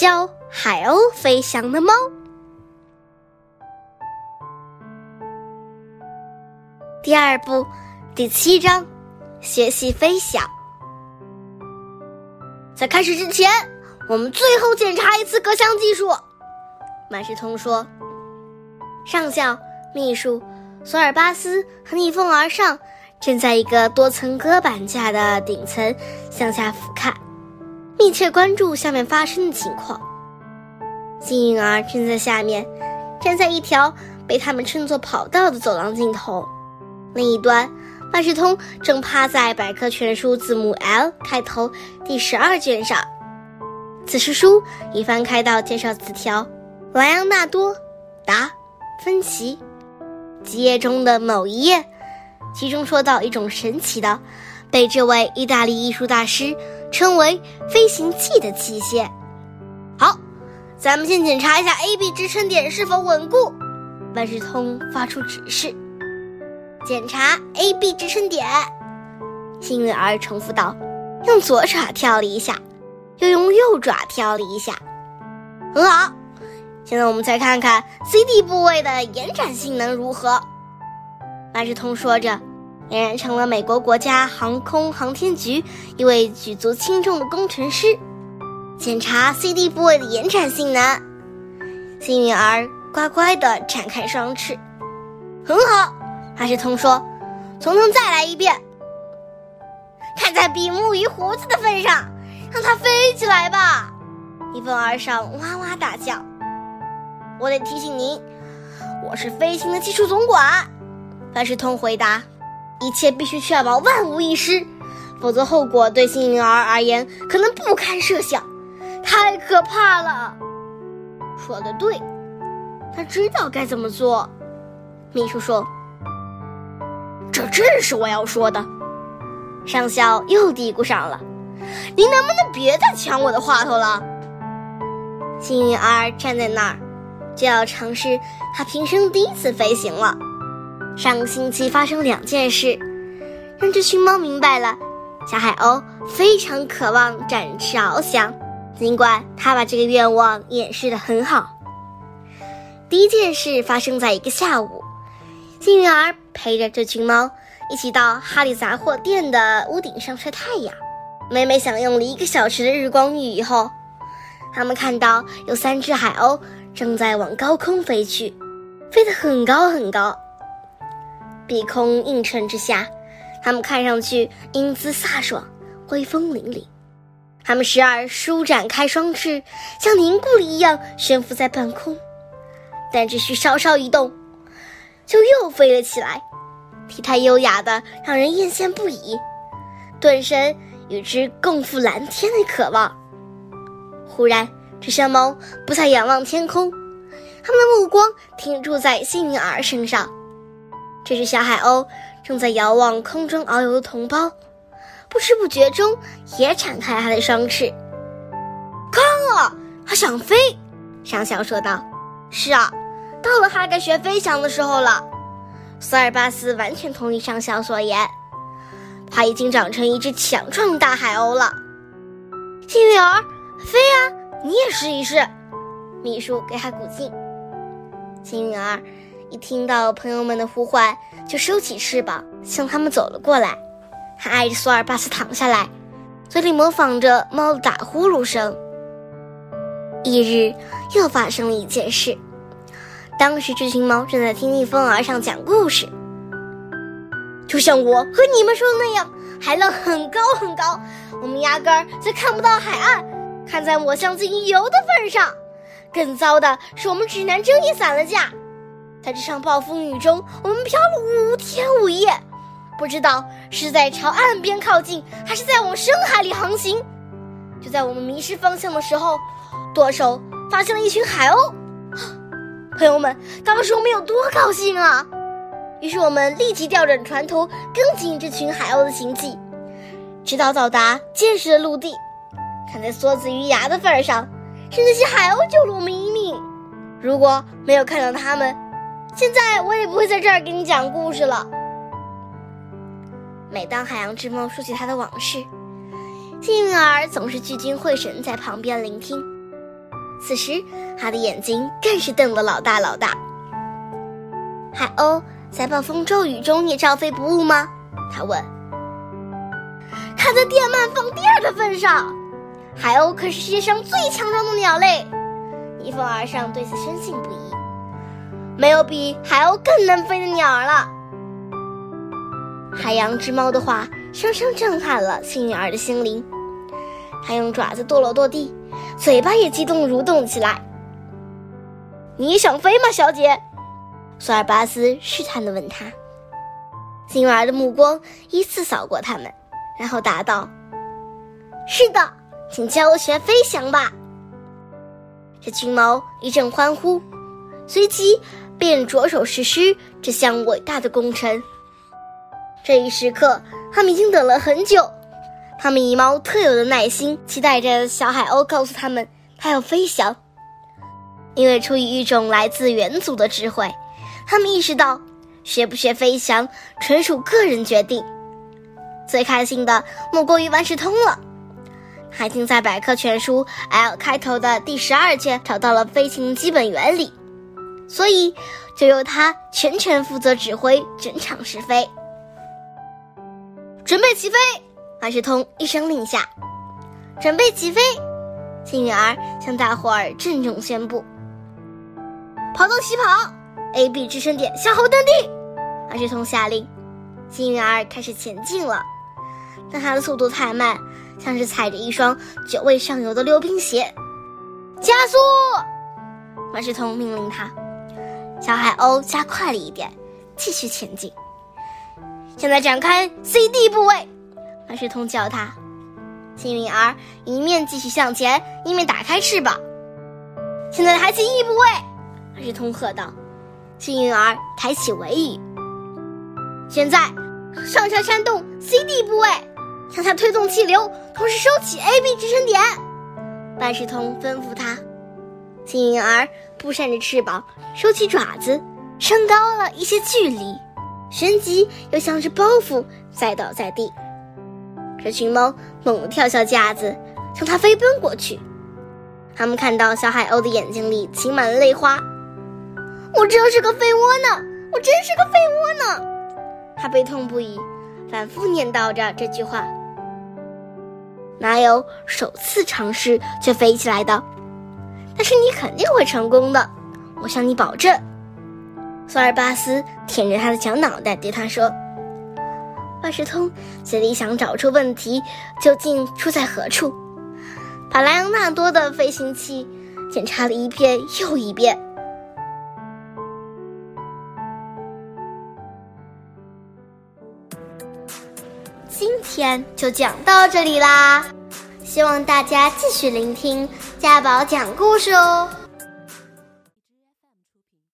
教海鸥飞翔的猫。第二部第七章，学习飞翔。在开始之前，我们最后检查一次隔墙技术。万事通说：“上校、秘书索尔巴斯和逆风而上，正在一个多层隔板架的顶层向下俯瞰，密切关注下面发生的情况。幸运儿正在下面，站在一条被他们称作跑道的走廊尽头，另一端。”万事通正趴在百科全书字母 L 开头第十二卷上，此时书已翻开到介绍词条“莱昂纳多·达芬奇”几页中的某一页，其中说到一种神奇的，被这位意大利艺术大师称为“飞行器”的器械。好，咱们先检查一下 AB 支撑点是否稳固。万事通发出指示。检查 A、B 支撑点，幸运儿重复道：“用左爪跳了一下，又用右爪跳了一下，很好。现在我们再看看 C、D 部位的延展性能如何。”万事通说着，俨然成了美国国家航空航天局一位举足轻重的工程师。检查 C、D 部位的延展性能，幸运儿乖乖地展开双翅，很好。万事通说：“从头再来一遍。看在比目鱼胡子的份上，让它飞起来吧！”一凤而上，哇哇大叫。我得提醒您，我是飞行的技术总管。万事通回答：“一切必须确保万无一失，否则后果对幸运儿而言可能不堪设想，太可怕了。”说的对，他知道该怎么做。秘书说。这正是我要说的，上校又嘀咕上了：“您能不能别再抢我的话头了？”幸运儿站在那儿，就要尝试他平生第一次飞行了。上个星期发生两件事，让这群猫明白了，小海鸥非常渴望展翅翱翔，尽管它把这个愿望掩饰得很好。第一件事发生在一个下午。幸运儿陪着这群猫一起到哈利杂货店的屋顶上晒太阳。每每享用了一个小时的日光浴以后，他们看到有三只海鸥正在往高空飞去，飞得很高很高。碧空映衬之下，它们看上去英姿飒爽、威风凛凛。它们时而舒展开双翅，像凝固了一样悬浮在半空，但只需稍稍一动。就又飞了起来，体态优雅的让人艳羡不已，顿生与之共赴蓝天的渴望。忽然，这山猫不再仰望天空，它们的目光停驻在幸运儿身上。这只小海鸥正在遥望空中遨游的同胞，不知不觉中也展开它的双翅。看啊，它想飞！上校说道：“是啊。”到了它该学飞翔的时候了，索尔巴斯完全同意上校所言。他已经长成一只强壮大海鸥了。幸运儿，飞啊！你也试一试。秘书给他鼓劲。幸运儿一听到朋友们的呼唤，就收起翅膀向他们走了过来。他挨着索尔巴斯躺下来，嘴里模仿着猫的打呼噜声。一日，又发生了一件事。当时，这群猫正在听逆风而上讲故事，就像我和你们说的那样，海浪很高很高，我们压根儿就看不到海岸。看在抹向自己油的份上，更糟的是，我们指南针也散了架。在这场暴风雨中，我们漂了五天五夜，不知道是在朝岸边靠近，还是在往深海里航行。就在我们迷失方向的时候，舵手发现了一群海鸥。朋友们，当时我们有多高兴啊！于是我们立即调转船头，跟紧这群海鸥的行迹，直到到达坚实的陆地。看在梭子鱼牙的份上，是那些海鸥救了我们一命。如果没有看到他们，现在我也不会在这儿给你讲故事了。每当海洋之猫说起他的往事，幸运儿总是聚精会神在旁边聆听。此时，他的眼睛更是瞪得老大老大。海鸥在暴风骤雨中也照飞不误吗？他问。看在电鳗放第二的份上，海鸥可是世界上最强壮的鸟类。逆风而上对此深信不疑。没有比海鸥更能飞的鸟儿了。海洋之猫的话深深震撼了幸运儿的心灵，它用爪子跺了跺地，嘴巴也激动蠕动起来。你想飞吗，小姐？索尔巴斯试探地问他。幸运儿的目光依次扫过他们，然后答道：“是的，请教我学飞翔吧。”这群猫一阵欢呼，随即。便着手实施这项伟大的工程。这一时刻，他们已经等了很久。他们以猫特有的耐心，期待着小海鸥告诉他们它要飞翔。因为出于一种来自元祖的智慧，他们意识到学不学飞翔纯属个人决定。最开心的莫过于万事通了，他已经在百科全书 L 开头的第十二卷找到了飞行基本原理。所以，就由他全权负责指挥整场试飞。准备起飞！万事通一声令下。准备起飞！幸运儿向大伙儿郑重宣布。跑道起跑！A、B 支撑点向后蹬地！万事通下令。幸运儿开始前进了，但他的速度太慢，像是踩着一双久未上油的溜冰鞋。加速！万事通命令他。小海鸥加快了一点，继续前进。现在展开 C D 部位，万事通叫他。幸运儿一面继续向前，一面打开翅膀。现在抬起 E 部位，万事通喝道。幸运儿抬起尾羽。现在上下扇动 C D 部位，向下推动气流，同时收起 A B 支撑点。万事通吩咐他。幸运儿扑扇着翅膀，收起爪子，升高了一些距离，旋即又像是包袱栽倒在地。这群猫猛地跳下架子，向它飞奔过去。他们看到小海鸥的眼睛里噙满了泪花。我真是个废窝呢！我真是个废窝呢！他悲痛不已，反复念叨着这句话。哪有首次尝试就飞起来的？但是你肯定会成功的，我向你保证。索尔巴斯舔着他的小脑袋对他说：“万事通嘴里想找出问题究竟出在何处，把莱昂纳多的飞行器检查了一遍又一遍。”今天就讲到这里啦。希望大家继续聆听家宝讲故事哦。